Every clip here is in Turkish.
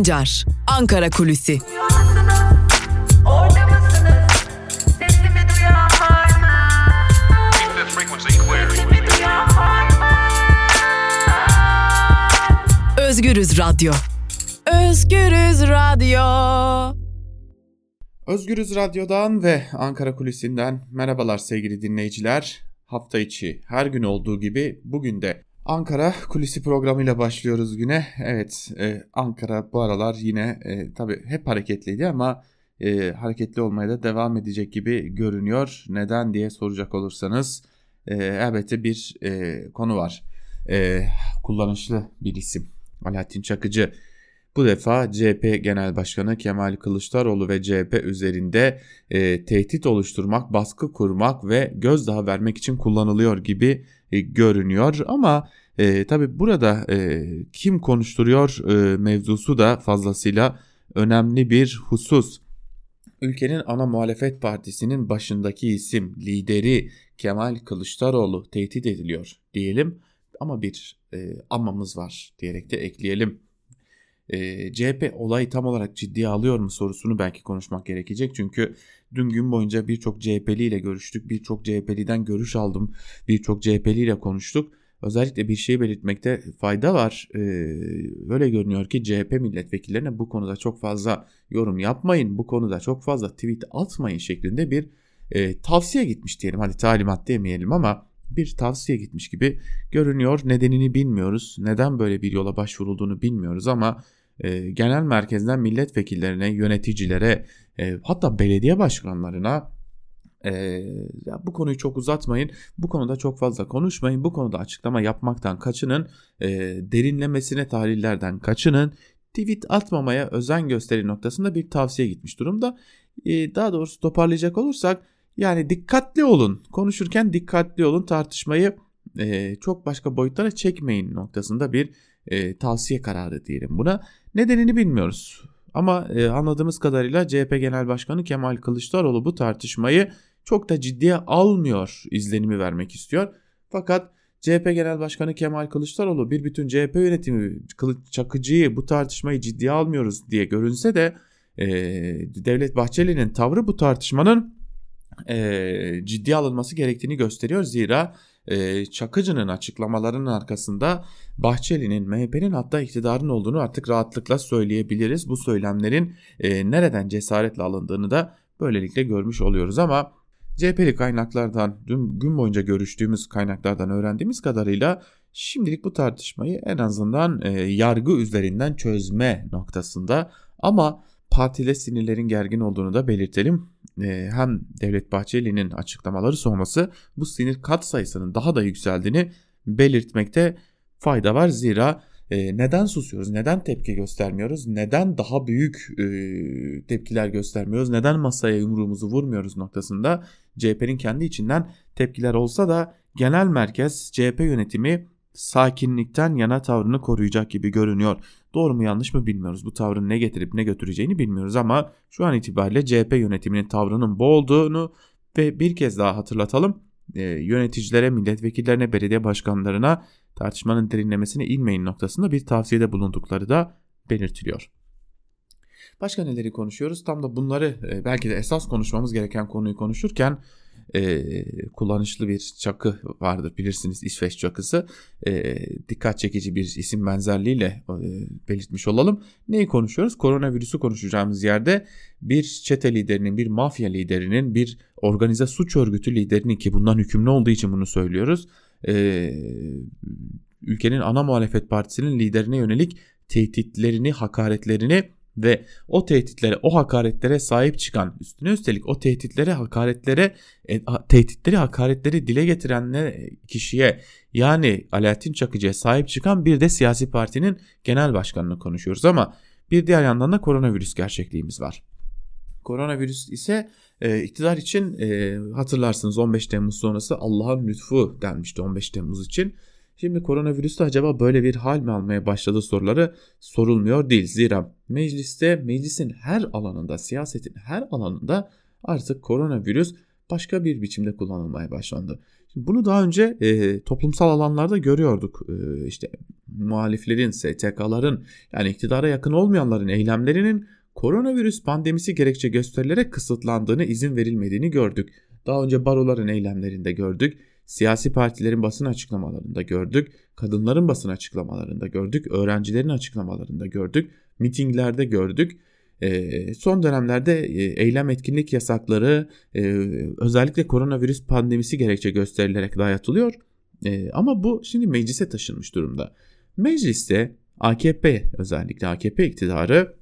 Sancar, Ankara Kulüsi. Özgürüz Radyo. Özgürüz Radyo. Özgürüz Radyo'dan ve Ankara Kulisi'nden merhabalar sevgili dinleyiciler. Hafta içi her gün olduğu gibi bugün de Ankara Kulisi programıyla başlıyoruz güne. Evet e, Ankara bu aralar yine e, tabii hep hareketliydi ama e, hareketli olmaya da devam edecek gibi görünüyor. Neden diye soracak olursanız e, elbette bir e, konu var. E, kullanışlı bir isim Alaaddin Çakıcı. Bu defa CHP Genel Başkanı Kemal Kılıçdaroğlu ve CHP üzerinde e, tehdit oluşturmak, baskı kurmak ve gözdağı vermek için kullanılıyor gibi e, görünüyor. Ama e, tabi burada e, kim konuşturuyor e, mevzusu da fazlasıyla önemli bir husus. Ülkenin ana muhalefet partisinin başındaki isim, lideri Kemal Kılıçdaroğlu tehdit ediliyor diyelim. Ama bir e, amamız var diyerek de ekleyelim. E, CHP olayı tam olarak ciddiye alıyor mu sorusunu belki konuşmak gerekecek. Çünkü dün gün boyunca birçok CHP'li ile görüştük. Birçok CHP'liden görüş aldım. Birçok CHP'li ile konuştuk. Özellikle bir şey belirtmekte fayda var. Ee, öyle görünüyor ki CHP milletvekillerine bu konuda çok fazla yorum yapmayın, bu konuda çok fazla tweet atmayın şeklinde bir e, tavsiye gitmiş diyelim. Hadi talimat demeyelim ama bir tavsiye gitmiş gibi görünüyor. Nedenini bilmiyoruz. Neden böyle bir yola başvurulduğunu bilmiyoruz ama e, genel merkezden milletvekillerine, yöneticilere, e, hatta belediye başkanlarına e, ya bu konuyu çok uzatmayın, bu konuda çok fazla konuşmayın, bu konuda açıklama yapmaktan kaçının, e, derinlemesine tahlillerden kaçının, tweet atmamaya özen gösterin noktasında bir tavsiye gitmiş durumda. E, daha doğrusu toparlayacak olursak yani dikkatli olun, konuşurken dikkatli olun, tartışmayı e, çok başka boyutlara çekmeyin noktasında bir e, tavsiye kararı diyelim buna. Nedenini bilmiyoruz. Ama e, anladığımız kadarıyla CHP Genel Başkanı Kemal Kılıçdaroğlu bu tartışmayı çok da ciddiye almıyor izlenimi vermek istiyor. Fakat CHP Genel Başkanı Kemal Kılıçdaroğlu bir bütün CHP yönetimi Çakıcı'yı bu tartışmayı ciddiye almıyoruz diye görünse de e, Devlet Bahçeli'nin tavrı bu tartışmanın e, ciddiye alınması gerektiğini gösteriyor. Zira e, Çakıcı'nın açıklamalarının arkasında Bahçeli'nin MHP'nin hatta iktidarın olduğunu artık rahatlıkla söyleyebiliriz. Bu söylemlerin e, nereden cesaretle alındığını da böylelikle görmüş oluyoruz ama CHP'li kaynaklardan dün gün boyunca görüştüğümüz kaynaklardan öğrendiğimiz kadarıyla şimdilik bu tartışmayı en azından e, yargı üzerinden çözme noktasında ama partide sinirlerin gergin olduğunu da belirtelim. E, hem Devlet Bahçeli'nin açıklamaları sonrası bu sinir kat sayısının daha da yükseldiğini belirtmekte fayda var. Zira e, neden susuyoruz? Neden tepki göstermiyoruz? Neden daha büyük e, tepkiler göstermiyoruz? Neden masaya yumruğumuzu vurmuyoruz noktasında CHP'nin kendi içinden tepkiler olsa da genel merkez CHP yönetimi sakinlikten yana tavrını koruyacak gibi görünüyor. Doğru mu yanlış mı bilmiyoruz. Bu tavrın ne getirip ne götüreceğini bilmiyoruz ama şu an itibariyle CHP yönetiminin tavrının bu olduğunu ve bir kez daha hatırlatalım. E, yöneticilere, milletvekillerine, belediye başkanlarına tartışmanın derinlemesine inmeyin noktasında bir tavsiyede bulundukları da belirtiliyor. Başka neleri konuşuyoruz? Tam da bunları e, belki de esas konuşmamız gereken konuyu konuşurken e, kullanışlı bir çakı vardır bilirsiniz İsveç çakısı. E, dikkat çekici bir isim benzerliğiyle e, belirtmiş olalım. Neyi konuşuyoruz? Koronavirüsü konuşacağımız yerde bir çete liderinin, bir mafya liderinin, bir organize suç örgütü liderinin ki bundan hükümlü olduğu için bunu söylüyoruz. E, ülkenin ana muhalefet partisinin liderine yönelik tehditlerini, hakaretlerini ve o tehditlere, o hakaretlere sahip çıkan, üstüne üstelik o tehditlere, hakaretlere, e, tehditleri, hakaretleri dile getirenler kişiye yani Alaaddin Çakıcı'ya sahip çıkan bir de siyasi partinin genel başkanını konuşuyoruz ama bir diğer yandan da koronavirüs gerçekliğimiz var. Koronavirüs ise e, iktidar için e, hatırlarsınız 15 Temmuz sonrası Allah'ın lütfu denmişti 15 Temmuz için. Şimdi koronavirüste acaba böyle bir hal mi almaya başladı soruları sorulmuyor değil. Zira mecliste, meclisin her alanında, siyasetin her alanında artık koronavirüs başka bir biçimde kullanılmaya başlandı. Şimdi bunu daha önce e, toplumsal alanlarda görüyorduk. E, işte muhaliflerin, STK'ların yani iktidara yakın olmayanların eylemlerinin koronavirüs pandemisi gerekçe gösterilerek kısıtlandığını, izin verilmediğini gördük. Daha önce baroların eylemlerinde gördük. Siyasi partilerin basın açıklamalarında gördük. Kadınların basın açıklamalarında gördük. Öğrencilerin açıklamalarında gördük. Mitinglerde gördük. Son dönemlerde eylem etkinlik yasakları özellikle koronavirüs pandemisi gerekçe gösterilerek dayatılıyor. Ama bu şimdi meclise taşınmış durumda. Mecliste AKP özellikle AKP iktidarı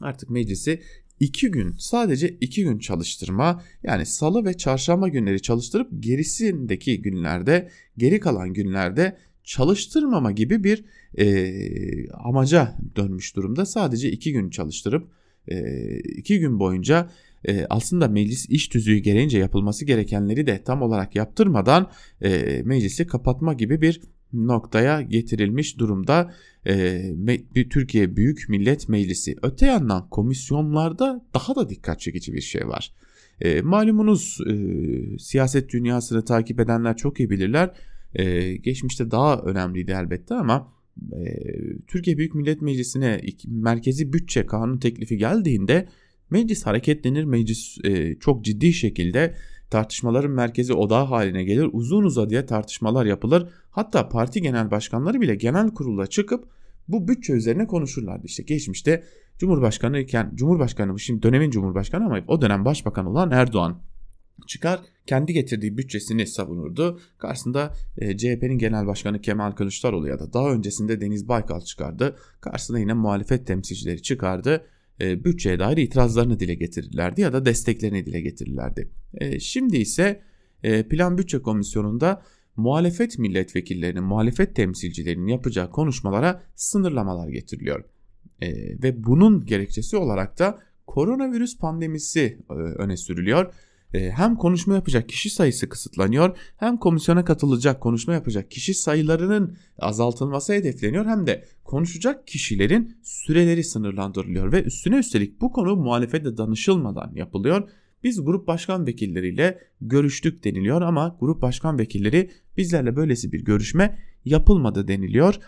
artık meclisi iki gün sadece iki gün çalıştırma yani salı ve çarşamba günleri çalıştırıp gerisindeki günlerde geri kalan günlerde çalıştırmama gibi bir e, amaca dönmüş durumda. Sadece iki gün çalıştırıp e, iki gün boyunca e, aslında meclis iş tüzüğü gereğince yapılması gerekenleri de tam olarak yaptırmadan e, meclisi kapatma gibi bir noktaya getirilmiş durumda e, Türkiye Büyük Millet Meclisi. Öte yandan komisyonlarda daha da dikkat çekici bir şey var. E, malumunuz e, siyaset dünyasını takip edenler çok iyi bilirler. E, geçmişte daha önemliydi elbette ama Türkiye Büyük Millet Meclisi'ne merkezi bütçe kanun teklifi geldiğinde meclis hareketlenir, meclis çok ciddi şekilde tartışmaların merkezi odağı haline gelir. Uzun uzadıya tartışmalar yapılır. Hatta parti genel başkanları bile genel kurula çıkıp bu bütçe üzerine konuşurlardı. İşte geçmişte Cumhurbaşkanı iken Cumhurbaşkanı şimdi dönemin Cumhurbaşkanı ama o dönem başbakan olan Erdoğan çıkar kendi getirdiği bütçesini savunurdu. Karşısında e, CHP'nin genel başkanı Kemal Kılıçdaroğlu ya da daha öncesinde Deniz Baykal çıkardı. Karşısında yine muhalefet temsilcileri çıkardı. E, bütçeye dair itirazlarını dile getirirlerdi ya da desteklerini dile getirirlerdi. E, şimdi ise e, Plan Bütçe Komisyonu'nda muhalefet milletvekillerinin, muhalefet temsilcilerinin yapacağı konuşmalara sınırlamalar getiriliyor. E, ve bunun gerekçesi olarak da koronavirüs pandemisi öne sürülüyor. E, hem konuşma yapacak kişi sayısı kısıtlanıyor hem komisyona katılacak konuşma yapacak kişi sayılarının azaltılması hedefleniyor hem de konuşacak kişilerin süreleri sınırlandırılıyor ve üstüne üstelik bu konu muhalefete danışılmadan yapılıyor. Biz grup başkan vekilleriyle görüştük deniliyor ama grup başkan vekilleri bizlerle böylesi bir görüşme yapılmadı deniliyor.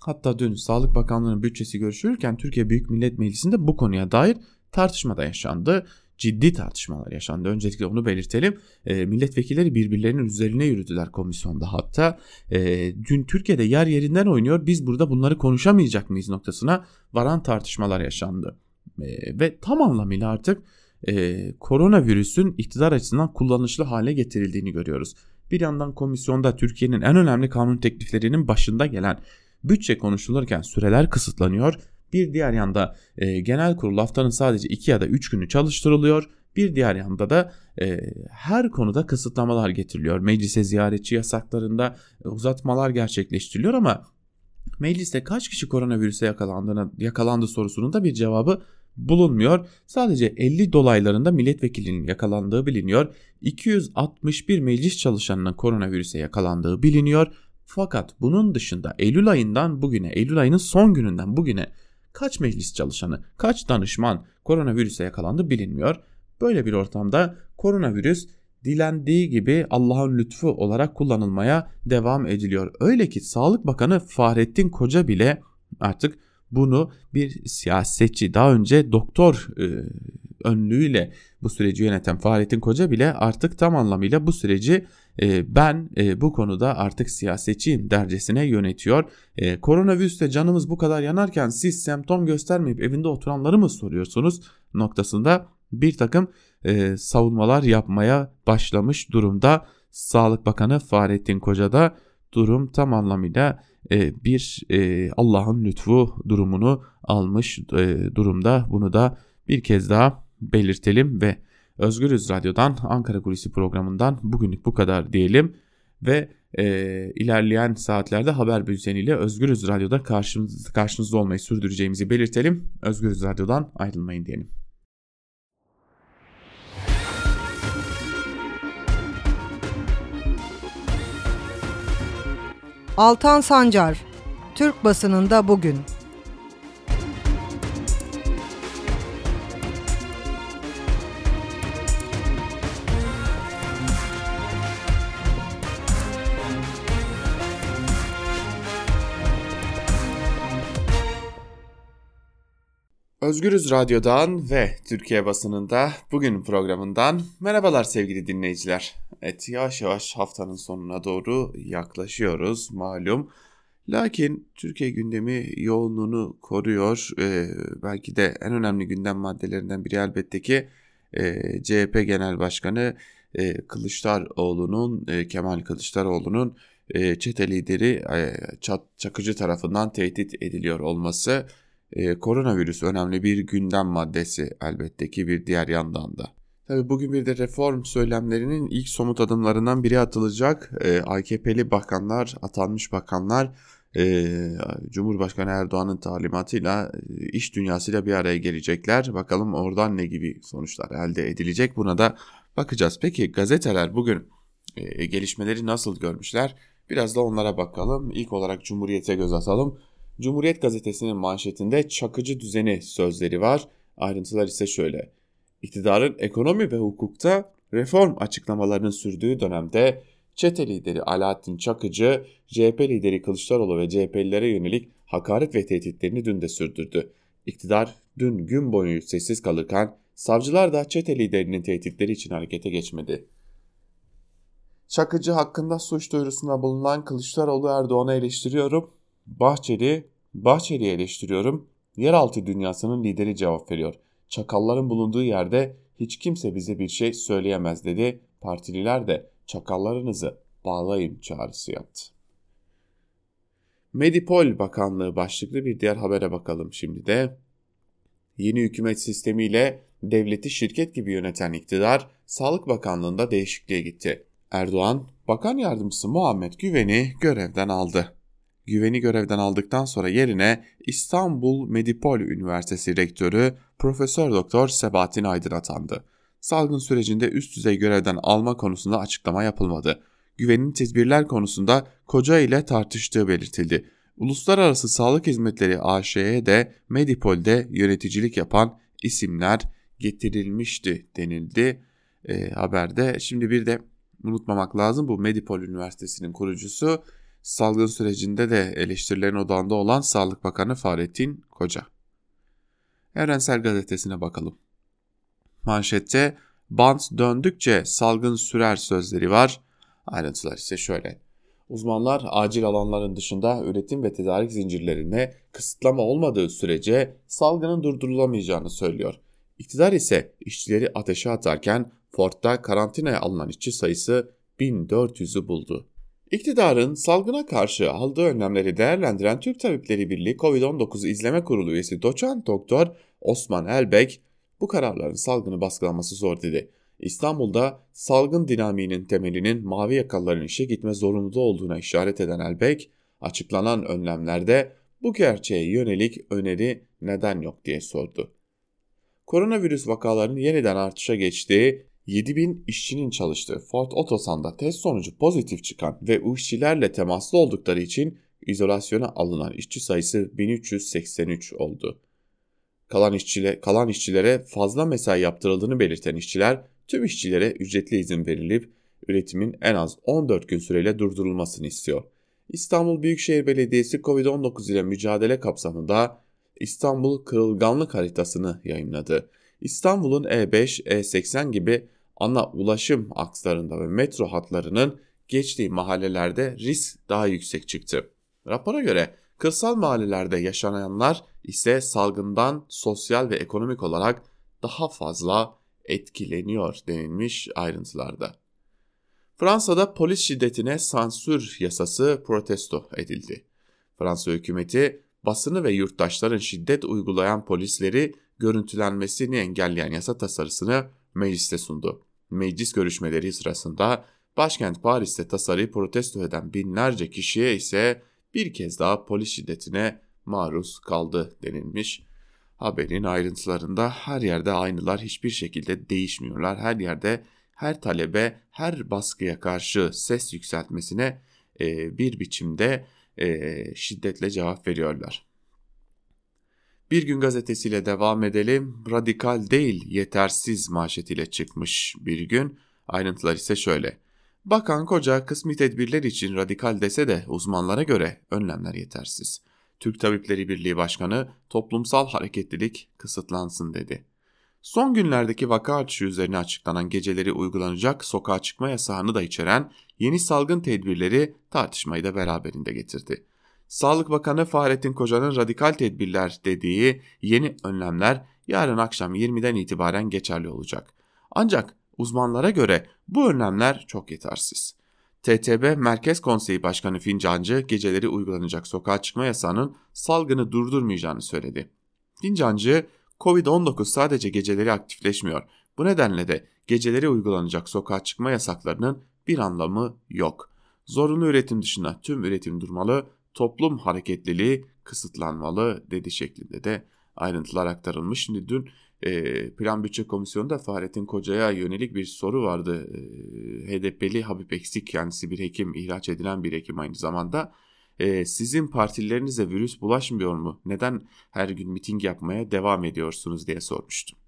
Hatta dün Sağlık Bakanlığı'nın bütçesi görüşülürken Türkiye Büyük Millet Meclisi'nde bu konuya dair tartışma da yaşandı ciddi tartışmalar yaşandı. Öncelikle onu belirtelim. E, milletvekilleri birbirlerinin üzerine yürüdüler komisyonda hatta. E, dün Türkiye'de yer yerinden oynuyor. Biz burada bunları konuşamayacak mıyız noktasına varan tartışmalar yaşandı. E, ve tam anlamıyla artık e, koronavirüsün iktidar açısından kullanışlı hale getirildiğini görüyoruz. Bir yandan komisyonda Türkiye'nin en önemli kanun tekliflerinin başında gelen bütçe konuşulurken süreler kısıtlanıyor bir diğer yanda e, genel kurul haftanın sadece 2 ya da 3 günü çalıştırılıyor. Bir diğer yanda da e, her konuda kısıtlamalar getiriliyor. Meclise ziyaretçi yasaklarında e, uzatmalar gerçekleştiriliyor ama mecliste kaç kişi koronavirüse yakalandığına, yakalandı sorusunun da bir cevabı bulunmuyor. Sadece 50 dolaylarında milletvekilinin yakalandığı biliniyor. 261 meclis çalışanının koronavirüse yakalandığı biliniyor. Fakat bunun dışında Eylül ayından bugüne, Eylül ayının son gününden bugüne kaç meclis çalışanı, kaç danışman koronavirüse yakalandı bilinmiyor. Böyle bir ortamda koronavirüs dilendiği gibi Allah'ın lütfu olarak kullanılmaya devam ediliyor. Öyle ki Sağlık Bakanı Fahrettin Koca bile artık bunu bir siyasetçi daha önce doktor e, önlüğüyle bu süreci yöneten Fahrettin Koca bile artık tam anlamıyla bu süreci e, ben e, bu konuda artık siyasetçiyim dercesine yönetiyor. E, koronavirüste canımız bu kadar yanarken siz semptom göstermeyip evinde oturanları mı soruyorsunuz noktasında bir takım e, savunmalar yapmaya başlamış durumda. Sağlık Bakanı Fahrettin Koca da durum tam anlamıyla e, bir e, Allah'ın lütfu durumunu almış e, durumda. Bunu da bir kez daha belirtelim ve Özgürüz Radyo'dan Ankara Kulisi programından bugünlük bu kadar diyelim ve e, ilerleyen saatlerde haber bülteniyle Özgürüz Radyo'da karşınızda, karşınızda olmayı sürdüreceğimizi belirtelim. Özgürüz Radyo'dan ayrılmayın diyelim. Altan Sancar, Türk basınında bugün. Özgürüz Radyo'dan ve Türkiye basınında bugün programından merhabalar sevgili dinleyiciler. Evet yavaş yavaş haftanın sonuna doğru yaklaşıyoruz malum. Lakin Türkiye gündemi yoğunluğunu koruyor. Ee, belki de en önemli gündem maddelerinden biri elbette ki e, CHP Genel Başkanı e, Kılıçdaroğlu'nun, e, Kemal Kılıçdaroğlu'nun e, çete lideri e, Çat, Çakıcı tarafından tehdit ediliyor olması. E, koronavirüs önemli bir gündem maddesi elbette ki bir diğer yandan da. Tabii bugün bir de reform söylemlerinin ilk somut adımlarından biri atılacak. E, AKP'li bakanlar, atanmış bakanlar e, Cumhurbaşkanı Erdoğan'ın talimatıyla e, iş dünyasıyla bir araya gelecekler. Bakalım oradan ne gibi sonuçlar elde edilecek buna da bakacağız. Peki gazeteler bugün e, gelişmeleri nasıl görmüşler? Biraz da onlara bakalım. İlk olarak Cumhuriyet'e göz atalım. Cumhuriyet gazetesinin manşetinde çakıcı düzeni sözleri var. Ayrıntılar ise şöyle. İktidarın ekonomi ve hukukta reform açıklamalarının sürdüğü dönemde çete lideri Alaaddin Çakıcı, CHP lideri Kılıçdaroğlu ve CHP'lilere yönelik hakaret ve tehditlerini dün de sürdürdü. İktidar dün gün boyu sessiz kalırken savcılar da çete liderinin tehditleri için harekete geçmedi. Çakıcı hakkında suç duyurusunda bulunan Kılıçdaroğlu Erdoğan'ı eleştiriyorum. Bahçeli, Bahçeli'yi eleştiriyorum. Yeraltı dünyasının lideri cevap veriyor. Çakalların bulunduğu yerde hiç kimse bize bir şey söyleyemez dedi. Partililer de çakallarınızı bağlayın çağrısı yaptı. Medipol Bakanlığı başlıklı bir diğer habere bakalım şimdi de. Yeni hükümet sistemiyle devleti şirket gibi yöneten iktidar Sağlık Bakanlığı'nda değişikliğe gitti. Erdoğan, Bakan Yardımcısı Muhammed Güven'i görevden aldı. Güven'i görevden aldıktan sonra yerine İstanbul Medipol Üniversitesi Rektörü Profesör Doktor Sebahattin Aydın atandı. Salgın sürecinde üst düzey görevden alma konusunda açıklama yapılmadı. Güven'in tedbirler konusunda koca ile tartıştığı belirtildi. Uluslararası Sağlık Hizmetleri AŞ'ye de Medipol'de yöneticilik yapan isimler getirilmişti denildi e, haberde. Şimdi bir de unutmamak lazım bu Medipol Üniversitesi'nin kurucusu salgın sürecinde de eleştirilerin odağında olan Sağlık Bakanı Fahrettin Koca. Evrensel Gazetesi'ne bakalım. Manşette bant döndükçe salgın sürer sözleri var. Ayrıntılar ise şöyle. Uzmanlar acil alanların dışında üretim ve tedarik zincirlerine kısıtlama olmadığı sürece salgının durdurulamayacağını söylüyor. İktidar ise işçileri ateşe atarken Ford'da karantinaya alınan işçi sayısı 1400'ü buldu. İktidarın salgına karşı aldığı önlemleri değerlendiren Türk Tabipleri Birliği COVID-19 İzleme Kurulu üyesi doçent doktor Osman Elbek bu kararların salgını baskılaması zor dedi. İstanbul'da salgın dinamiğinin temelinin mavi yakalıların işe gitme zorunluluğu olduğuna işaret eden Elbek, açıklanan önlemlerde bu gerçeğe yönelik öneri neden yok diye sordu. Koronavirüs vakalarının yeniden artışa geçtiği 7000 işçinin çalıştığı Ford Otosan'da test sonucu pozitif çıkan ve işçilerle temaslı oldukları için izolasyona alınan işçi sayısı 1383 oldu. Kalan, işçile, kalan işçilere fazla mesai yaptırıldığını belirten işçiler tüm işçilere ücretli izin verilip üretimin en az 14 gün süreyle durdurulmasını istiyor. İstanbul Büyükşehir Belediyesi COVID-19 ile mücadele kapsamında İstanbul kırılganlık haritasını yayınladı. İstanbul'un E5, E80 gibi ana ulaşım akslarında ve metro hatlarının geçtiği mahallelerde risk daha yüksek çıktı. Rapora göre kırsal mahallelerde yaşananlar ise salgından sosyal ve ekonomik olarak daha fazla etkileniyor denilmiş ayrıntılarda. Fransa'da polis şiddetine sansür yasası protesto edildi. Fransa hükümeti basını ve yurttaşların şiddet uygulayan polisleri görüntülenmesini engelleyen yasa tasarısını mecliste sundu. Meclis görüşmeleri sırasında başkent Paris'te tasarıyı protesto eden binlerce kişiye ise bir kez daha polis şiddetine maruz kaldı denilmiş. Haberin ayrıntılarında her yerde aynılar hiçbir şekilde değişmiyorlar. Her yerde her talebe, her baskıya karşı ses yükseltmesine e, bir biçimde e, şiddetle cevap veriyorlar. Bir gün gazetesiyle devam edelim. Radikal değil yetersiz manşetiyle çıkmış bir gün. Ayrıntılar ise şöyle. Bakan Koca kısmi tedbirler için radikal dese de uzmanlara göre önlemler yetersiz. Türk Tabipleri Birliği Başkanı toplumsal hareketlilik kısıtlansın dedi. Son günlerdeki vaka artışı üzerine açıklanan geceleri uygulanacak sokağa çıkma yasağını da içeren yeni salgın tedbirleri tartışmayı da beraberinde getirdi. Sağlık Bakanı Fahrettin Koca'nın radikal tedbirler dediği yeni önlemler yarın akşam 20'den itibaren geçerli olacak. Ancak uzmanlara göre bu önlemler çok yetersiz. TTB Merkez Konseyi Başkanı Fincancı geceleri uygulanacak sokağa çıkma yasağının salgını durdurmayacağını söyledi. Fincancı, Covid-19 sadece geceleri aktifleşmiyor. Bu nedenle de geceleri uygulanacak sokağa çıkma yasaklarının bir anlamı yok. Zorunlu üretim dışında tüm üretim durmalı, toplum hareketliliği kısıtlanmalı dedi şeklinde de ayrıntılar aktarılmış. Şimdi dün e, Plan Bütçe Komisyonu'nda Fahrettin Koca'ya yönelik bir soru vardı. E, HDP'li Habib Eksik kendisi bir hekim, ihraç edilen bir hekim aynı zamanda. E, sizin partilerinize virüs bulaşmıyor mu? Neden her gün miting yapmaya devam ediyorsunuz diye sormuştum.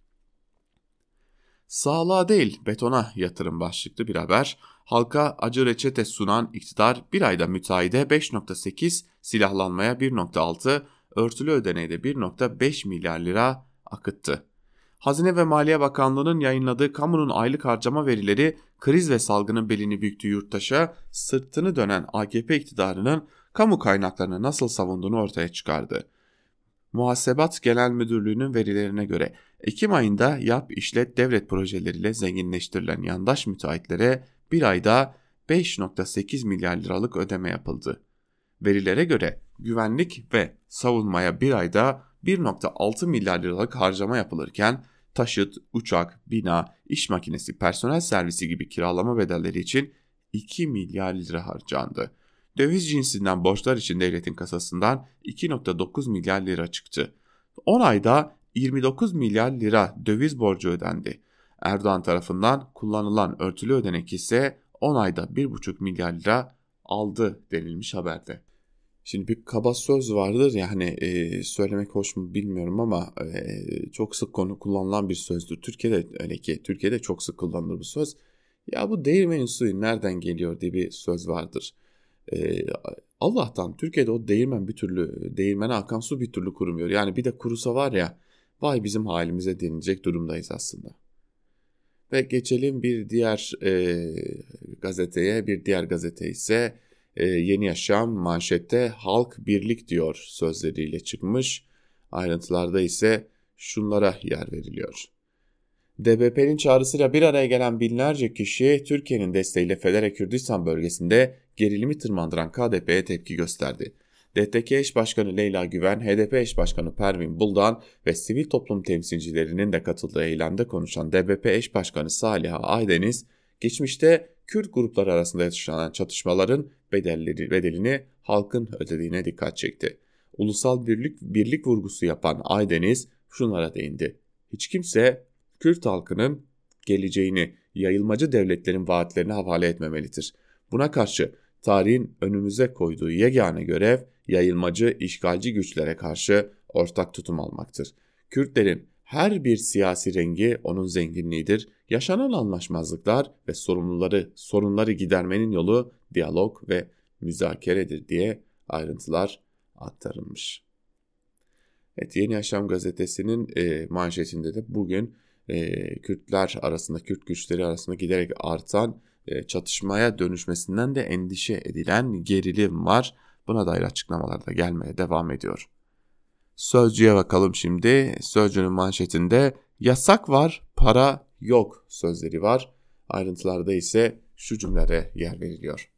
Sağlığa değil betona yatırım başlıklı bir haber. Halka acı reçete sunan iktidar bir ayda müteahhide 5.8, silahlanmaya 1.6, örtülü ödeneğe de 1.5 milyar lira akıttı. Hazine ve Maliye Bakanlığı'nın yayınladığı kamunun aylık harcama verileri kriz ve salgının belini büktüğü yurttaşa sırtını dönen AKP iktidarının kamu kaynaklarını nasıl savunduğunu ortaya çıkardı. Muhasebat Genel Müdürlüğü'nün verilerine göre Ekim ayında yap işlet devlet projeleriyle zenginleştirilen yandaş müteahhitlere bir ayda 5.8 milyar liralık ödeme yapıldı. Verilere göre güvenlik ve savunmaya bir ayda 1.6 milyar liralık harcama yapılırken taşıt, uçak, bina, iş makinesi, personel servisi gibi kiralama bedelleri için 2 milyar lira harcandı. Döviz cinsinden borçlar için devletin kasasından 2.9 milyar lira çıktı. 10 ayda 29 milyar lira döviz borcu ödendi. Erdoğan tarafından kullanılan örtülü ödenek ise 10 ayda 1,5 milyar lira aldı denilmiş haberde. Şimdi bir kaba söz vardır ya hani e, söylemek hoş mu bilmiyorum ama e, çok sık konu kullanılan bir sözdür. Türkiye'de öyle ki Türkiye'de çok sık kullanılır bu söz. Ya bu değirmenin suyu nereden geliyor diye bir söz vardır. E, Allah'tan Türkiye'de o değirmen bir türlü değirmene akan su bir türlü kurumuyor. Yani bir de kurusa var ya vay bizim halimize denilecek durumdayız aslında. Ve geçelim bir diğer e, gazeteye. Bir diğer gazete ise e, Yeni Yaşam manşette halk birlik diyor sözleriyle çıkmış. Ayrıntılarda ise şunlara yer veriliyor. DBP'nin çağrısıyla bir araya gelen binlerce kişi Türkiye'nin desteğiyle Federe Kürdistan bölgesinde gerilimi tırmandıran KDP'ye tepki gösterdi. DTK eş başkanı Leyla Güven, HDP eş başkanı Pervin Buldan ve sivil toplum temsilcilerinin de katıldığı eylemde konuşan DBP eş başkanı Saliha Aydeniz, geçmişte Kürt grupları arasında yaşanan çatışmaların bedelleri, bedelini halkın ödediğine dikkat çekti. Ulusal birlik, birlik vurgusu yapan Aydeniz şunlara değindi. Hiç kimse Kürt halkının geleceğini yayılmacı devletlerin vaatlerine havale etmemelidir. Buna karşı tarihin önümüze koyduğu yegane görev yayılmacı işgalci güçlere karşı ortak tutum almaktır. Kürtlerin her bir siyasi rengi onun zenginliğidir. Yaşanan anlaşmazlıklar ve sorumluları, sorunları gidermenin yolu diyalog ve müzakeredir diye ayrıntılar aktarılmış. Evet Yeni Yaşam gazetesinin e, manşetinde de bugün e, Kürtler arasında, Kürt güçleri arasında giderek artan e, çatışmaya dönüşmesinden de endişe edilen gerilim var. Buna dair açıklamalar da gelmeye devam ediyor. Sözcüye bakalım şimdi. Sözcünün manşetinde yasak var, para yok sözleri var. Ayrıntılarda ise şu cümlere yer veriliyor.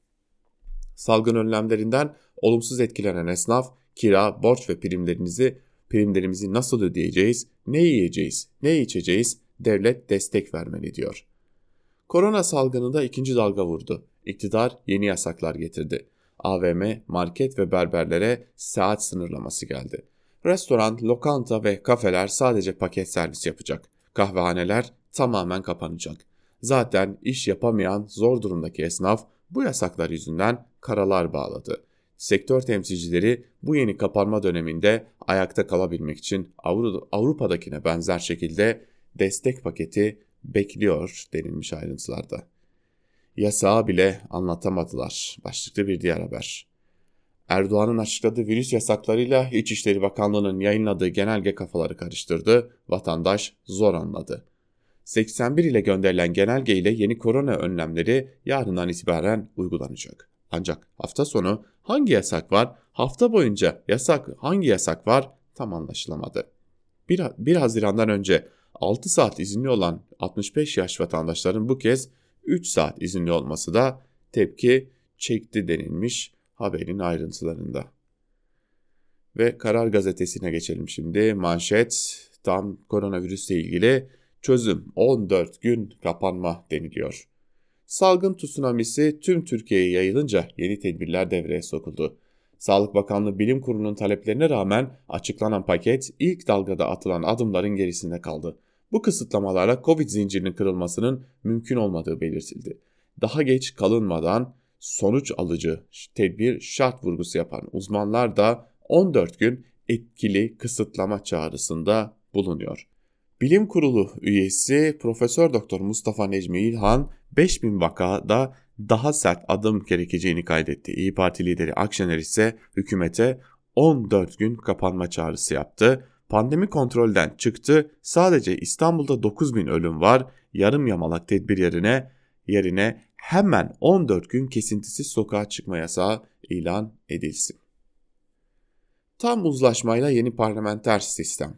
Salgın önlemlerinden olumsuz etkilenen esnaf, kira, borç ve primlerinizi primlerimizi nasıl ödeyeceğiz, ne yiyeceğiz, ne içeceğiz, devlet destek vermeli diyor. Korona salgınında ikinci dalga vurdu. İktidar yeni yasaklar getirdi. AVM, market ve berberlere saat sınırlaması geldi. Restoran, lokanta ve kafeler sadece paket servis yapacak. Kahvehaneler tamamen kapanacak. Zaten iş yapamayan zor durumdaki esnaf bu yasaklar yüzünden karalar bağladı. Sektör temsilcileri bu yeni kapanma döneminde ayakta kalabilmek için Avrupa'dakine benzer şekilde destek paketi bekliyor denilmiş ayrıntılarda. Yasağı bile anlatamadılar. Başlıklı bir diğer haber. Erdoğan'ın açıkladığı virüs yasaklarıyla İçişleri Bakanlığı'nın yayınladığı genelge kafaları karıştırdı, vatandaş zor anladı. 81 ile gönderilen genelge ile yeni korona önlemleri yarından itibaren uygulanacak. Ancak hafta sonu hangi yasak var, hafta boyunca yasak hangi yasak var tam anlaşılamadı. 1, 1 Haziran'dan önce 6 saat izinli olan 65 yaş vatandaşların bu kez 3 saat izinli olması da tepki çekti denilmiş haberin ayrıntılarında. Ve Karar Gazetesi'ne geçelim şimdi. Manşet tam koronavirüsle ilgili çözüm 14 gün kapanma deniliyor. Salgın tsunamisi tüm Türkiye'ye yayılınca yeni tedbirler devreye sokuldu. Sağlık Bakanlığı Bilim Kurulu'nun taleplerine rağmen açıklanan paket ilk dalgada atılan adımların gerisinde kaldı. Bu kısıtlamalarla Covid zincirinin kırılmasının mümkün olmadığı belirtildi. Daha geç kalınmadan sonuç alıcı tedbir şart vurgusu yapan uzmanlar da 14 gün etkili kısıtlama çağrısında bulunuyor. Bilim Kurulu üyesi Profesör Doktor Mustafa Necmi İlhan 5000 vakada daha sert adım gerekeceğini kaydetti. İyi Parti lideri Akşener ise hükümete 14 gün kapanma çağrısı yaptı. Pandemi kontrolden çıktı. Sadece İstanbul'da 9000 ölüm var. Yarım yamalak tedbir yerine yerine hemen 14 gün kesintisiz sokağa çıkma yasağı ilan edilsin. Tam uzlaşmayla yeni parlamenter sistem.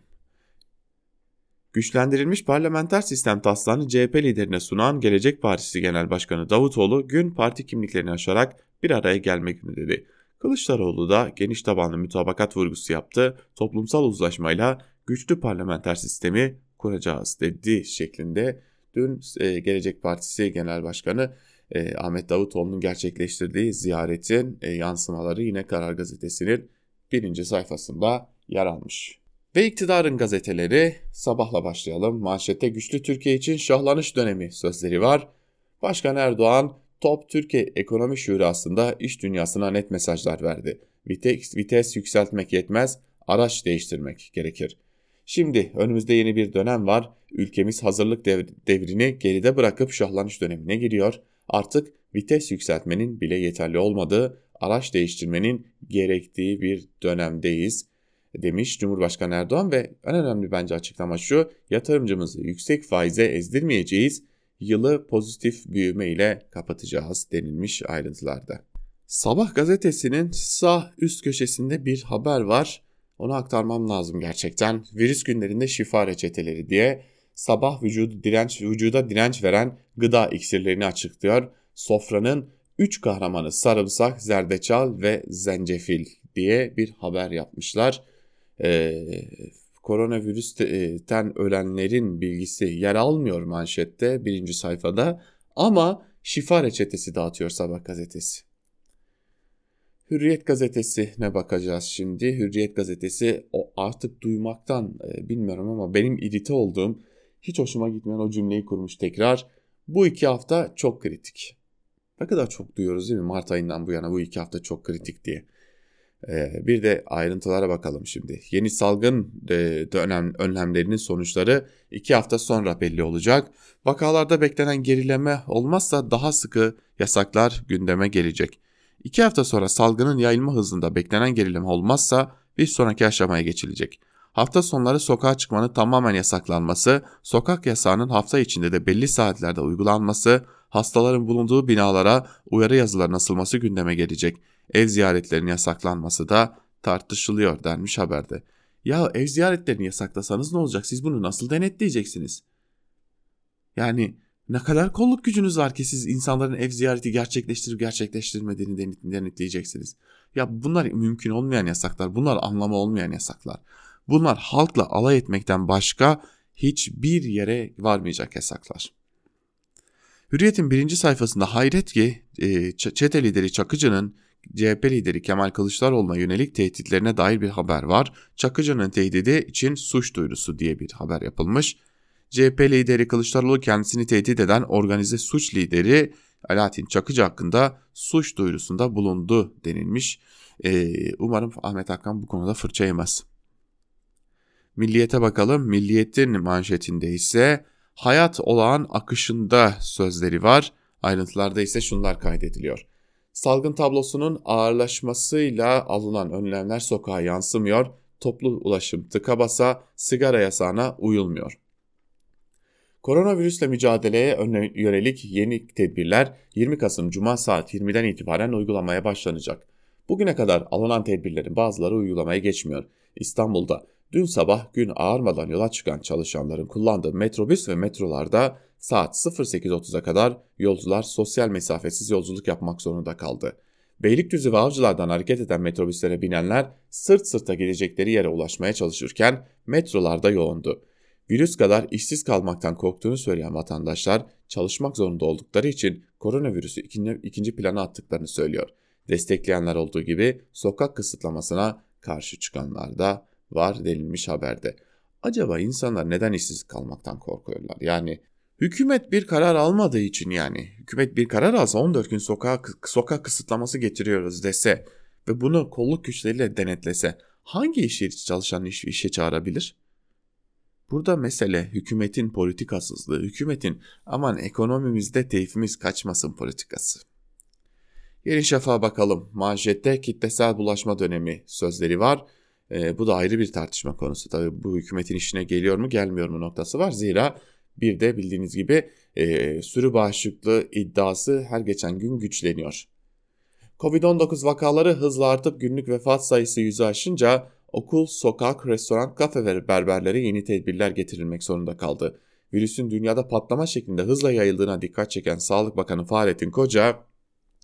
Güçlendirilmiş parlamenter sistem taslağını CHP liderine sunan Gelecek Partisi Genel Başkanı Davutoğlu gün parti kimliklerini aşarak bir araya gelme günü dedi. Kılıçdaroğlu da geniş tabanlı mütabakat vurgusu yaptı. Toplumsal uzlaşmayla güçlü parlamenter sistemi kuracağız dedi şeklinde dün e, Gelecek Partisi Genel Başkanı e, Ahmet Davutoğlu'nun gerçekleştirdiği ziyaretin e, yansımaları yine Karar Gazetesi'nin birinci sayfasında yer almış. Ve iktidarın gazeteleri sabahla başlayalım. Manşette güçlü Türkiye için şahlanış dönemi sözleri var. Başkan Erdoğan Top Türkiye Ekonomi Şurası'nda iş dünyasına net mesajlar verdi. Vites, vites yükseltmek yetmez, araç değiştirmek gerekir. Şimdi önümüzde yeni bir dönem var. Ülkemiz hazırlık devrini geride bırakıp şahlanış dönemine giriyor. Artık vites yükseltmenin bile yeterli olmadığı, araç değiştirmenin gerektiği bir dönemdeyiz demiş Cumhurbaşkanı Erdoğan ve en önemli bence açıklama şu yatırımcımızı yüksek faize ezdirmeyeceğiz yılı pozitif büyüme ile kapatacağız denilmiş ayrıntılarda. Sabah gazetesinin sağ üst köşesinde bir haber var. Onu aktarmam lazım gerçekten. Virüs günlerinde şifa reçeteleri diye sabah vücudu direnç, vücuda direnç veren gıda iksirlerini açıklıyor. Sofranın 3 kahramanı sarımsak, zerdeçal ve zencefil diye bir haber yapmışlar. Ee, koronavirüsten ölenlerin bilgisi yer almıyor manşette birinci sayfada ama şifa reçetesi dağıtıyor Sabah gazetesi. Hürriyet gazetesi ne bakacağız şimdi? Hürriyet gazetesi o artık duymaktan e, bilmiyorum ama benim irite olduğum hiç hoşuma gitmeyen o cümleyi kurmuş tekrar. Bu iki hafta çok kritik. Ne kadar çok duyuyoruz değil mi Mart ayından bu yana bu iki hafta çok kritik diye. Ee, bir de ayrıntılara bakalım şimdi. Yeni salgın e, dönem önlemlerinin sonuçları iki hafta sonra belli olacak. Vakalarda beklenen gerileme olmazsa daha sıkı yasaklar gündeme gelecek. İki hafta sonra salgının yayılma hızında beklenen gerileme olmazsa bir sonraki aşamaya geçilecek. Hafta sonları sokağa çıkmanın tamamen yasaklanması, sokak yasağının hafta içinde de belli saatlerde uygulanması, hastaların bulunduğu binalara uyarı yazılarının asılması gündeme gelecek ev ziyaretlerinin yasaklanması da tartışılıyor denmiş haberde. Ya ev ziyaretlerini yasaklasanız ne olacak? Siz bunu nasıl denetleyeceksiniz? Yani ne kadar kolluk gücünüz var ki siz insanların ev ziyareti gerçekleştirip gerçekleştirmediğini denetleyeceksiniz. Ya bunlar mümkün olmayan yasaklar. Bunlar anlamı olmayan yasaklar. Bunlar halkla alay etmekten başka hiçbir yere varmayacak yasaklar. Hürriyet'in birinci sayfasında hayret ki e, çete lideri Çakıcı'nın CHP lideri Kemal Kılıçdaroğlu'na yönelik tehditlerine dair bir haber var. Çakıcı'nın tehdidi için suç duyurusu diye bir haber yapılmış. CHP lideri Kılıçdaroğlu kendisini tehdit eden organize suç lideri Alaaddin Çakıcı hakkında suç duyurusunda bulundu denilmiş. Ee, umarım Ahmet Hakan bu konuda fırça yemez. Milliyete bakalım. Milliyetin manşetinde ise hayat olağan akışında sözleri var. Ayrıntılarda ise şunlar kaydediliyor. Salgın tablosunun ağırlaşmasıyla alınan önlemler sokağa yansımıyor, toplu ulaşım tıka basa, sigara yasağına uyulmuyor. Koronavirüsle mücadeleye yönelik yeni tedbirler 20 Kasım Cuma saat 20'den itibaren uygulamaya başlanacak. Bugüne kadar alınan tedbirlerin bazıları uygulamaya geçmiyor. İstanbul'da dün sabah gün ağarmadan yola çıkan çalışanların kullandığı metrobüs ve metrolarda saat 08.30'a kadar yolcular sosyal mesafesiz yolculuk yapmak zorunda kaldı. Beylikdüzü ve Avcılar'dan hareket eden metrobüslere binenler sırt sırta gidecekleri yere ulaşmaya çalışırken metrolarda yoğundu. Virüs kadar işsiz kalmaktan korktuğunu söyleyen vatandaşlar çalışmak zorunda oldukları için koronavirüsü ikinci, ikinci plana attıklarını söylüyor. Destekleyenler olduğu gibi sokak kısıtlamasına karşı çıkanlar da var denilmiş haberde. Acaba insanlar neden işsiz kalmaktan korkuyorlar? Yani hükümet bir karar almadığı için yani hükümet bir karar alsa 14 gün sokak, sokak kısıtlaması getiriyoruz dese ve bunu kolluk güçleriyle denetlese hangi iş yeri çalışan iş, işe çağırabilir? Burada mesele hükümetin politikasızlığı, hükümetin aman ekonomimizde teyfimiz kaçmasın politikası. Yeni Şafak'a bakalım. Manşette kitlesel bulaşma dönemi sözleri var. E, bu da ayrı bir tartışma konusu. Tabii bu hükümetin işine geliyor mu gelmiyor mu noktası var. Zira bir de bildiğiniz gibi e, sürü bağışıklığı iddiası her geçen gün güçleniyor. Covid-19 vakaları hızla artıp günlük vefat sayısı yüzü aşınca okul, sokak, restoran, kafe ve berberlere yeni tedbirler getirilmek zorunda kaldı. Virüsün dünyada patlama şeklinde hızla yayıldığına dikkat çeken Sağlık Bakanı Fahrettin Koca,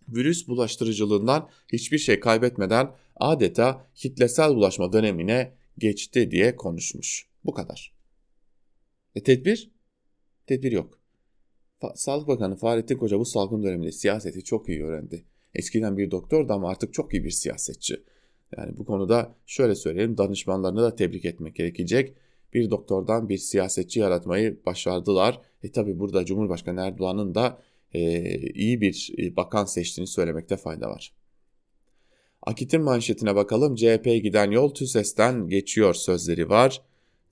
virüs bulaştırıcılığından hiçbir şey kaybetmeden adeta kitlesel bulaşma dönemine geçti diye konuşmuş. Bu kadar. E tedbir? Tedbir yok. Sağlık Bakanı Fahrettin Koca bu salgın döneminde siyaseti çok iyi öğrendi. Eskiden bir doktordu ama artık çok iyi bir siyasetçi. Yani bu konuda şöyle söyleyelim danışmanlarını da tebrik etmek gerekecek. Bir doktordan bir siyasetçi yaratmayı başardılar. E tabi burada Cumhurbaşkanı Erdoğan'ın da e, iyi bir e, bakan seçtiğini söylemekte fayda var. Akit'in manşetine bakalım. CHP'ye giden yol TÜSES'ten geçiyor sözleri var.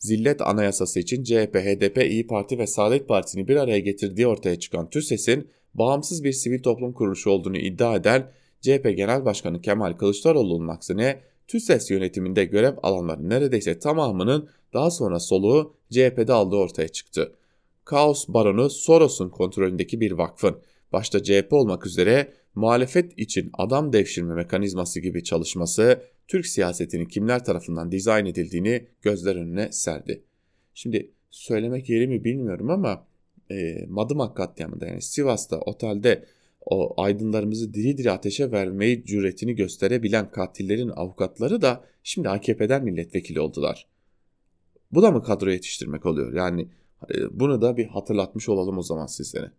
Zillet anayasası için CHP, HDP, İyi Parti ve Saadet Partisi'ni bir araya getirdiği ortaya çıkan TÜSES'in bağımsız bir sivil toplum kuruluşu olduğunu iddia eden CHP Genel Başkanı Kemal Kılıçdaroğlu'nun aksine TÜSES yönetiminde görev alanların neredeyse tamamının daha sonra soluğu CHP'de aldığı ortaya çıktı. Kaos Baronu Soros'un kontrolündeki bir vakfın, başta CHP olmak üzere muhalefet için adam devşirme mekanizması gibi çalışması Türk siyasetinin kimler tarafından dizayn edildiğini gözler önüne serdi. Şimdi söylemek yeri mi bilmiyorum ama e, Madımak katliamında yani Sivas'ta otelde o aydınlarımızı diri diri ateşe vermeyi cüretini gösterebilen katillerin avukatları da şimdi AKP'den milletvekili oldular. Bu da mı kadro yetiştirmek oluyor? Yani e, bunu da bir hatırlatmış olalım o zaman sizlere.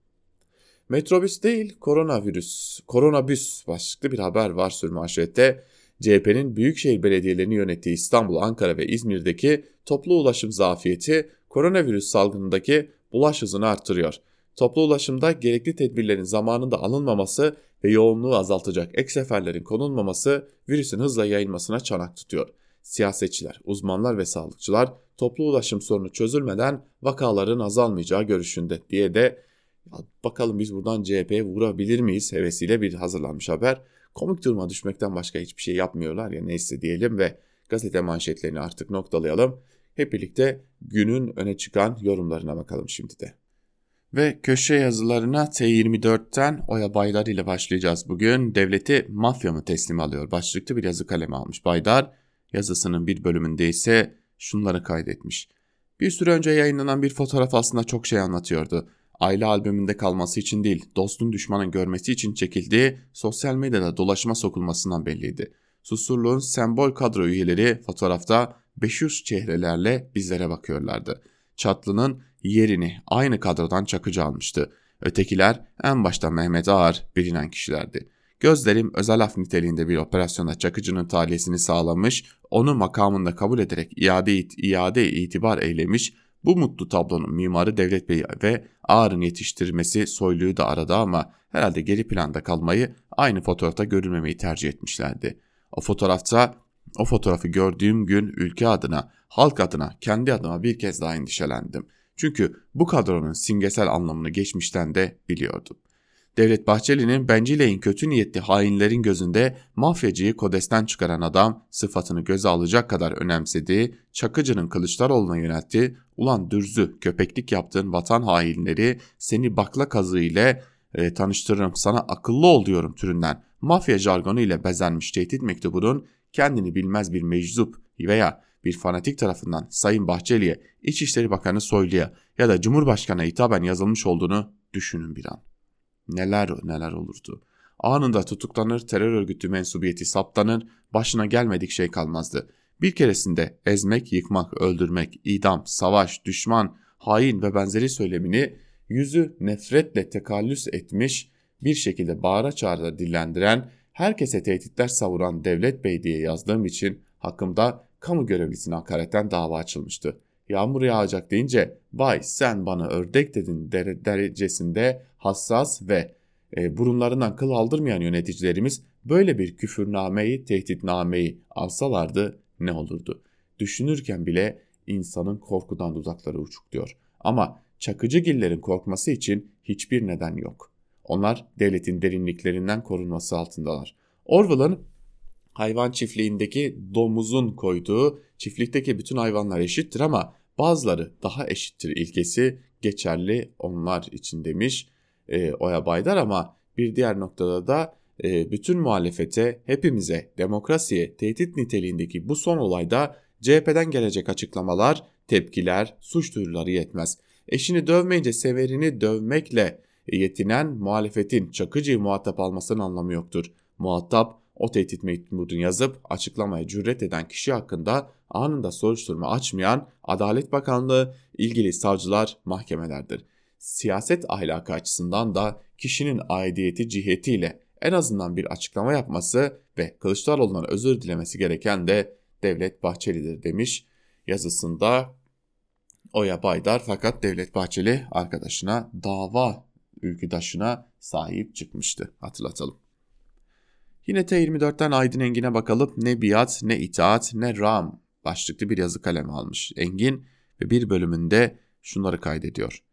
Metrobüs değil koronavirüs, koronabüs başlıklı bir haber var sürmanşette. CHP'nin büyükşehir belediyelerini yönettiği İstanbul, Ankara ve İzmir'deki toplu ulaşım zafiyeti koronavirüs salgınındaki bulaş hızını arttırıyor. Toplu ulaşımda gerekli tedbirlerin zamanında alınmaması ve yoğunluğu azaltacak ek seferlerin konulmaması virüsün hızla yayılmasına çanak tutuyor. Siyasetçiler, uzmanlar ve sağlıkçılar toplu ulaşım sorunu çözülmeden vakaların azalmayacağı görüşünde diye de bakalım biz buradan CHP'ye vurabilir miyiz hevesiyle bir hazırlanmış haber. Komik duruma düşmekten başka hiçbir şey yapmıyorlar ya neyse diyelim ve gazete manşetlerini artık noktalayalım. Hep birlikte günün öne çıkan yorumlarına bakalım şimdi de. Ve köşe yazılarına T24'ten Oya Baydar ile başlayacağız bugün. Devleti mafya mı teslim alıyor? Başlıklı bir yazı kalemi almış Baydar. Yazısının bir bölümünde ise şunları kaydetmiş. Bir süre önce yayınlanan bir fotoğraf aslında çok şey anlatıyordu. Aile albümünde kalması için değil, dostun düşmanın görmesi için çekildiği sosyal medyada dolaşıma sokulmasından belliydi. Susurluğun sembol kadro üyeleri fotoğrafta 500 çehrelerle bizlere bakıyorlardı. Çatlı'nın yerini aynı kadrodan Çakıcı almıştı. Ötekiler en başta Mehmet Ağar bilinen kişilerdi. Gözlerim özel af niteliğinde bir operasyonda Çakıcı'nın taliyesini sağlamış, onu makamında kabul ederek iade, iade itibar eylemiş, bu mutlu tablonun mimarı Devlet Bey ve Ağar'ın yetiştirmesi Soylu'yu da aradı ama herhalde geri planda kalmayı aynı fotoğrafta görülmemeyi tercih etmişlerdi. O fotoğrafta o fotoğrafı gördüğüm gün ülke adına, halk adına, kendi adıma bir kez daha endişelendim. Çünkü bu kadronun simgesel anlamını geçmişten de biliyordum. Devlet Bahçeli'nin bencileyin kötü niyetli hainlerin gözünde mafyacıyı kodesten çıkaran adam sıfatını göze alacak kadar önemsediği, Çakıcı'nın Kılıçdaroğlu'na yöneltti, ulan dürzü köpeklik yaptığın vatan hainleri seni bakla kazığı ile e, tanıştırırım sana akıllı ol diyorum türünden mafya jargonu ile bezenmiş tehdit mektubunun kendini bilmez bir meczup veya bir fanatik tarafından Sayın Bahçeli'ye, İçişleri Bakanı Soylu'ya ya da Cumhurbaşkanı'na hitaben yazılmış olduğunu düşünün bir an. Neler neler olurdu. Anında tutuklanır, terör örgütü mensubiyeti saptanır, başına gelmedik şey kalmazdı. Bir keresinde ezmek, yıkmak, öldürmek, idam, savaş, düşman, hain ve benzeri söylemini yüzü nefretle tekallüs etmiş, bir şekilde bağıra çağıra dillendiren, herkese tehditler savuran Devlet Bey diye yazdığım için hakkımda kamu görevlisine hakaretten dava açılmıştı. Yağmur yağacak deyince vay sen bana ördek dedin derecesinde hassas ve e, burunlarından kıl aldırmayan yöneticilerimiz böyle bir küfürnameyi, tehditnameyi alsalardı ne olurdu? Düşünürken bile insanın korkudan dudakları uçukluyor. Ama Çakıcıgillerin korkması için hiçbir neden yok. Onlar devletin derinliklerinden korunması altındalar. Orwell'ın hayvan çiftliğindeki domuzun koyduğu çiftlikteki bütün hayvanlar eşittir ama bazıları daha eşittir ilkesi geçerli onlar için demiş e, Oya Baydar ama bir diğer noktada da e, bütün muhalefete, hepimize, demokrasiye tehdit niteliğindeki bu son olayda CHP'den gelecek açıklamalar, tepkiler, suç duyuruları yetmez. Eşini dövmeyince severini dövmekle yetinen muhalefetin Çakıcı'yı muhatap almasının anlamı yoktur. Muhatap o tehdit mektubunu yazıp açıklamaya cüret eden kişi hakkında anında soruşturma açmayan Adalet Bakanlığı, ilgili savcılar, mahkemelerdir. Siyaset ahlakı açısından da kişinin aidiyeti cihetiyle en azından bir açıklama yapması ve Kılıçdaroğlu'ndan özür dilemesi gereken de Devlet Bahçeli'dir demiş yazısında Oya Baydar fakat Devlet Bahçeli arkadaşına dava ülküdaşına sahip çıkmıştı hatırlatalım. Yine T24'ten Aydın Engin'e bakalım ne biat ne itaat ne ram başlıklı bir yazı kalemi almış Engin ve bir bölümünde şunları kaydediyor.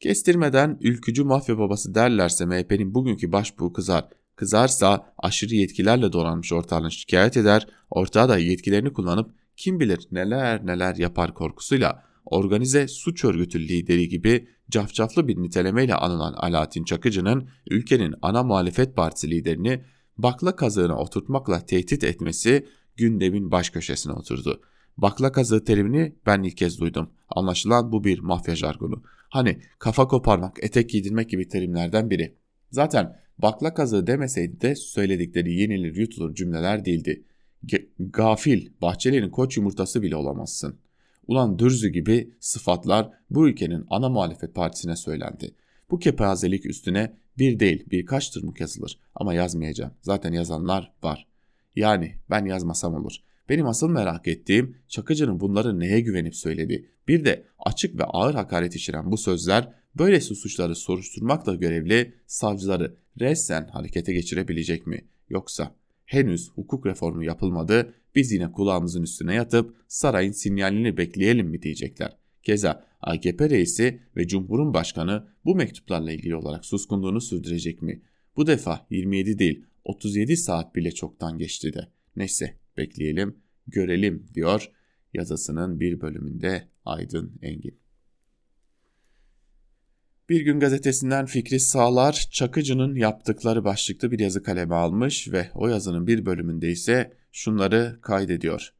Kestirmeden ülkücü mafya babası derlerse MHP'nin bugünkü başbuğu kızar. Kızarsa aşırı yetkilerle donanmış ortağını şikayet eder, ortağı da yetkilerini kullanıp kim bilir neler neler yapar korkusuyla organize suç örgütü lideri gibi cafcaflı bir nitelemeyle anılan Alaaddin Çakıcı'nın ülkenin ana muhalefet partisi liderini bakla kazığına oturtmakla tehdit etmesi gündemin baş köşesine oturdu. Bakla kazığı terimini ben ilk kez duydum. Anlaşılan bu bir mafya jargonu. Hani kafa koparmak, etek giydirmek gibi terimlerden biri. Zaten bakla kazığı demeseydi de söyledikleri yenilir yutulur cümleler değildi. G gafil, Bahçeli'nin koç yumurtası bile olamazsın. Ulan Dürzü gibi sıfatlar bu ülkenin ana muhalefet partisine söylendi. Bu kepazelik üstüne bir değil birkaç tırmık yazılır ama yazmayacağım. Zaten yazanlar var. Yani ben yazmasam olur. Benim asıl merak ettiğim Çakıcı'nın bunları neye güvenip söyledi. Bir de açık ve ağır hakaret içeren bu sözler böyle suçları soruşturmakla görevli savcıları resmen harekete geçirebilecek mi? Yoksa henüz hukuk reformu yapılmadı, biz yine kulağımızın üstüne yatıp sarayın sinyalini bekleyelim mi diyecekler. Keza AKP reisi ve Cumhur'un başkanı bu mektuplarla ilgili olarak suskunluğunu sürdürecek mi? Bu defa 27 değil 37 saat bile çoktan geçti de. Neyse bekleyelim, görelim diyor yazısının bir bölümünde Aydın Engin. Bir gün gazetesinden Fikri Sağlar, Çakıcı'nın yaptıkları başlıklı bir yazı kaleme almış ve o yazının bir bölümünde ise şunları kaydediyor.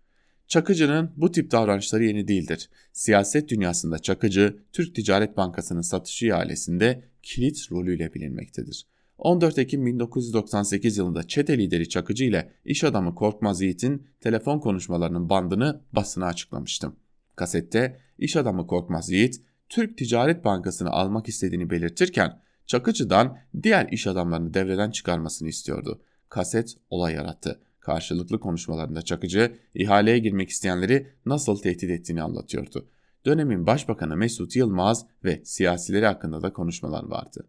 Çakıcı'nın bu tip davranışları yeni değildir. Siyaset dünyasında Çakıcı, Türk Ticaret Bankası'nın satışı ihalesinde kilit rolüyle bilinmektedir. 14 Ekim 1998 yılında çete lideri Çakıcı ile iş adamı Korkmaz Yiğit'in telefon konuşmalarının bandını basına açıklamıştım. Kasette iş adamı Korkmaz Yiğit, Türk Ticaret Bankası'nı almak istediğini belirtirken Çakıcı'dan diğer iş adamlarını devreden çıkarmasını istiyordu. Kaset olay yarattı. Karşılıklı konuşmalarında Çakıcı ihaleye girmek isteyenleri nasıl tehdit ettiğini anlatıyordu. Dönemin Başbakanı Mesut Yılmaz ve siyasileri hakkında da konuşmalar vardı.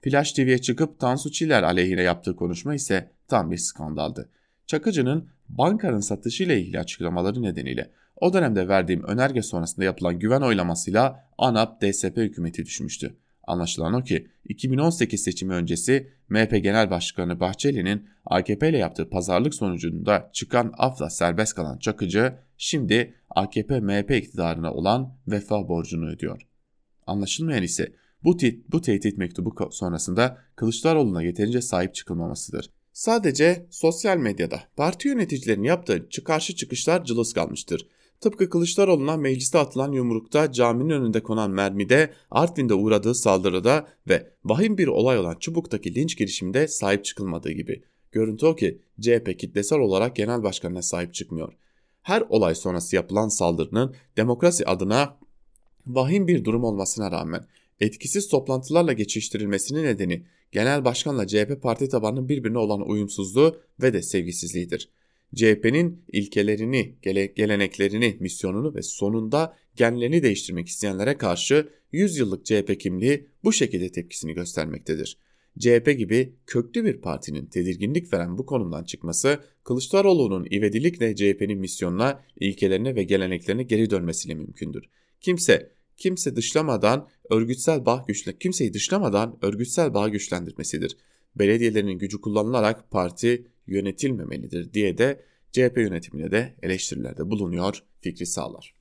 Flash TV'ye çıkıp Tansu Çiller aleyhine yaptığı konuşma ise tam bir skandaldı. Çakıcı'nın bankanın satışıyla ilgili açıklamaları nedeniyle o dönemde verdiğim önerge sonrasında yapılan güven oylamasıyla ANAP DSP hükümeti düşmüştü. Anlaşılan o ki 2018 seçimi öncesi MHP Genel Başkanı Bahçeli'nin AKP ile yaptığı pazarlık sonucunda çıkan afla serbest kalan Çakıcı şimdi AKP-MHP iktidarına olan vefa borcunu ödüyor. Anlaşılmayan ise bu, te bu tehdit mektubu sonrasında Kılıçdaroğlu'na yeterince sahip çıkılmamasıdır. Sadece sosyal medyada parti yöneticilerinin yaptığı karşı çıkışlar cılız kalmıştır. Tıpkı Kılıçdaroğlu'na mecliste atılan yumrukta, caminin önünde konan mermide, Artvin'de uğradığı saldırıda ve vahim bir olay olan Çubuk'taki linç girişiminde sahip çıkılmadığı gibi. Görüntü o ki CHP kitlesel olarak genel başkanına sahip çıkmıyor. Her olay sonrası yapılan saldırının demokrasi adına vahim bir durum olmasına rağmen etkisiz toplantılarla geçiştirilmesinin nedeni genel başkanla CHP parti tabanının birbirine olan uyumsuzluğu ve de sevgisizliğidir. CHP'nin ilkelerini, gele, geleneklerini, misyonunu ve sonunda genlerini değiştirmek isteyenlere karşı 100 yıllık CHP kimliği bu şekilde tepkisini göstermektedir. CHP gibi köklü bir partinin tedirginlik veren bu konumdan çıkması Kılıçdaroğlu'nun ivedilikle CHP'nin misyonuna, ilkelerine ve geleneklerine geri dönmesiyle mümkündür. Kimse kimse dışlamadan örgütsel bağ güçle kimseyi dışlamadan örgütsel bağ güçlendirmesidir. Belediyelerinin gücü kullanılarak parti yönetilmemelidir diye de CHP yönetimine de eleştirilerde bulunuyor Fikri Sağlar.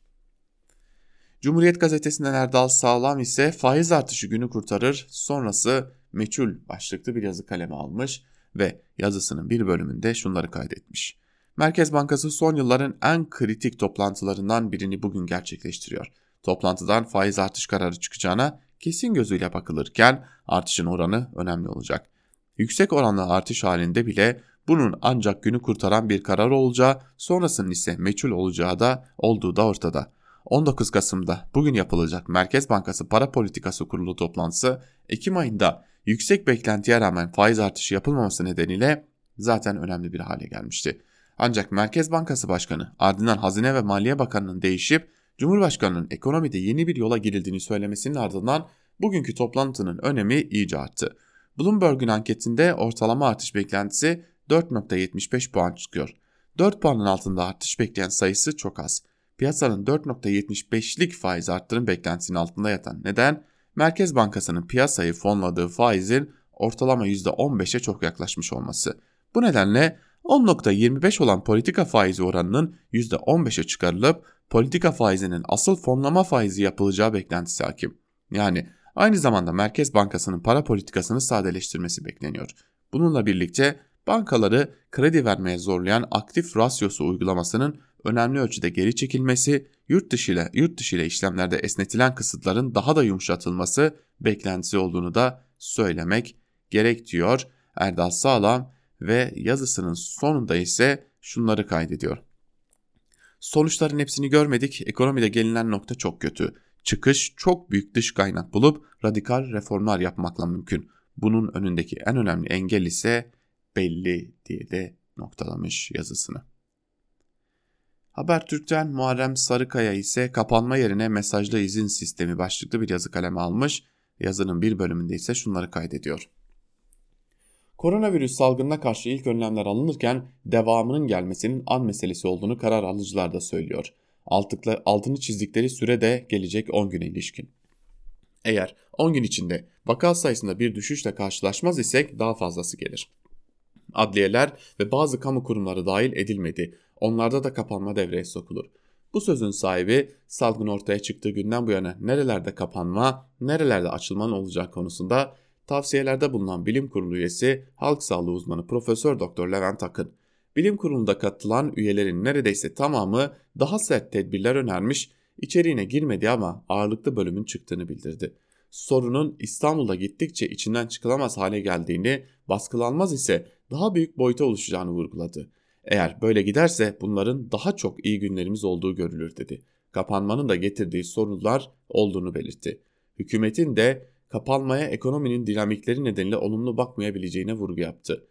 Cumhuriyet gazetesinden Erdal Sağlam ise faiz artışı günü kurtarır sonrası meçhul başlıklı bir yazı kaleme almış ve yazısının bir bölümünde şunları kaydetmiş. Merkez Bankası son yılların en kritik toplantılarından birini bugün gerçekleştiriyor. Toplantıdan faiz artış kararı çıkacağına kesin gözüyle bakılırken artışın oranı önemli olacak. Yüksek oranlı artış halinde bile bunun ancak günü kurtaran bir karar olacağı, sonrasının ise meçhul olacağı da olduğu da ortada. 19 Kasım'da bugün yapılacak Merkez Bankası Para Politikası Kurulu toplantısı Ekim ayında yüksek beklentiye rağmen faiz artışı yapılmaması nedeniyle zaten önemli bir hale gelmişti. Ancak Merkez Bankası Başkanı ardından Hazine ve Maliye Bakanı'nın değişip Cumhurbaşkanı'nın ekonomide yeni bir yola girildiğini söylemesinin ardından bugünkü toplantının önemi iyice arttı. Bloomberg'un anketinde ortalama artış beklentisi 4.75 puan çıkıyor. 4 puanın altında artış bekleyen sayısı çok az. Piyasanın 4.75'lik faiz arttırım beklentisinin altında yatan neden Merkez Bankası'nın piyasayı fonladığı faizin ortalama %15'e çok yaklaşmış olması. Bu nedenle 10.25 olan politika faizi oranının %15'e çıkarılıp politika faizinin asıl fonlama faizi yapılacağı beklentisi hakim. Yani aynı zamanda Merkez Bankası'nın para politikasını sadeleştirmesi bekleniyor. Bununla birlikte bankaları kredi vermeye zorlayan aktif rasyosu uygulamasının önemli ölçüde geri çekilmesi, yurt dışı ile yurt dışı ile işlemlerde esnetilen kısıtların daha da yumuşatılması beklentisi olduğunu da söylemek gerek diyor Erdal Sağlam ve yazısının sonunda ise şunları kaydediyor. Sonuçların hepsini görmedik. Ekonomide gelinen nokta çok kötü. Çıkış çok büyük dış kaynak bulup radikal reformlar yapmakla mümkün. Bunun önündeki en önemli engel ise belli diye de noktalamış yazısını. Habertürk'ten Muharrem Sarıkaya ise kapanma yerine mesajlı izin sistemi başlıklı bir yazı kaleme almış. Yazının bir bölümünde ise şunları kaydediyor. Koronavirüs salgınına karşı ilk önlemler alınırken devamının gelmesinin an meselesi olduğunu karar alıcılar da söylüyor. Altıkla, altını çizdikleri süre de gelecek 10 güne ilişkin. Eğer 10 gün içinde vaka sayısında bir düşüşle karşılaşmaz isek daha fazlası gelir. Adliyeler ve bazı kamu kurumları dahil edilmedi. Onlarda da kapanma devreye sokulur. Bu sözün sahibi salgın ortaya çıktığı günden bu yana nerelerde kapanma, nerelerde açılmanın olacağı konusunda tavsiyelerde bulunan bilim kurulu üyesi halk sağlığı uzmanı Profesör Doktor Levent Akın. Bilim kurulunda katılan üyelerin neredeyse tamamı daha sert tedbirler önermiş, içeriğine girmedi ama ağırlıklı bölümün çıktığını bildirdi. Sorunun İstanbul'da gittikçe içinden çıkılamaz hale geldiğini, baskılanmaz ise daha büyük boyuta oluşacağını vurguladı. Eğer böyle giderse bunların daha çok iyi günlerimiz olduğu görülür dedi. Kapanmanın da getirdiği sorunlar olduğunu belirtti. Hükümetin de kapanmaya ekonominin dinamikleri nedeniyle olumlu bakmayabileceğine vurgu yaptı.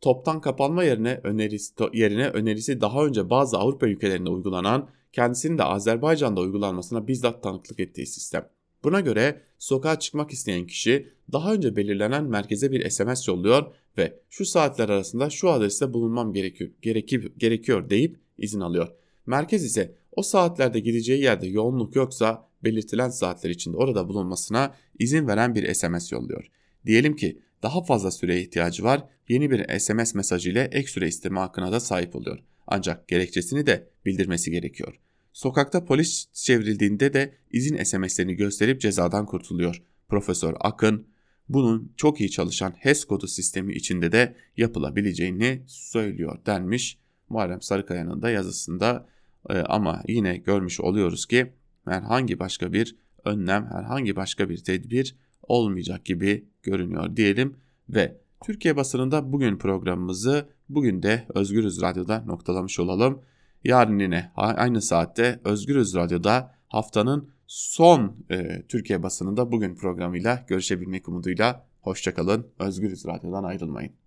Toptan kapanma yerine önerisi, yerine önerisi daha önce bazı Avrupa ülkelerinde uygulanan, kendisinin de Azerbaycan'da uygulanmasına bizzat tanıklık ettiği sistem. Buna göre sokağa çıkmak isteyen kişi daha önce belirlenen merkeze bir SMS yolluyor ve şu saatler arasında şu adreste bulunmam gerekiyor, gerekir, gerekiyor deyip izin alıyor. Merkez ise o saatlerde gideceği yerde yoğunluk yoksa belirtilen saatler içinde orada bulunmasına izin veren bir SMS yolluyor. Diyelim ki daha fazla süreye ihtiyacı var, yeni bir SMS mesajı ile ek süre isteme hakkına da sahip oluyor. Ancak gerekçesini de bildirmesi gerekiyor. Sokakta polis çevrildiğinde de izin SMS'lerini gösterip cezadan kurtuluyor. Profesör Akın bunun çok iyi çalışan HES kodu sistemi içinde de yapılabileceğini söylüyor denmiş Muharrem Sarıkaya'nın da yazısında e, ama yine görmüş oluyoruz ki herhangi başka bir önlem, herhangi başka bir tedbir olmayacak gibi görünüyor diyelim ve Türkiye basınında bugün programımızı bugün de Özgürüz Radyo'da noktalamış olalım. Yarın yine aynı saatte Özgürüz Radyo'da haftanın son e, Türkiye basınında bugün programıyla görüşebilmek umuduyla hoşçakalın. Özgürüz Radyo'dan ayrılmayın.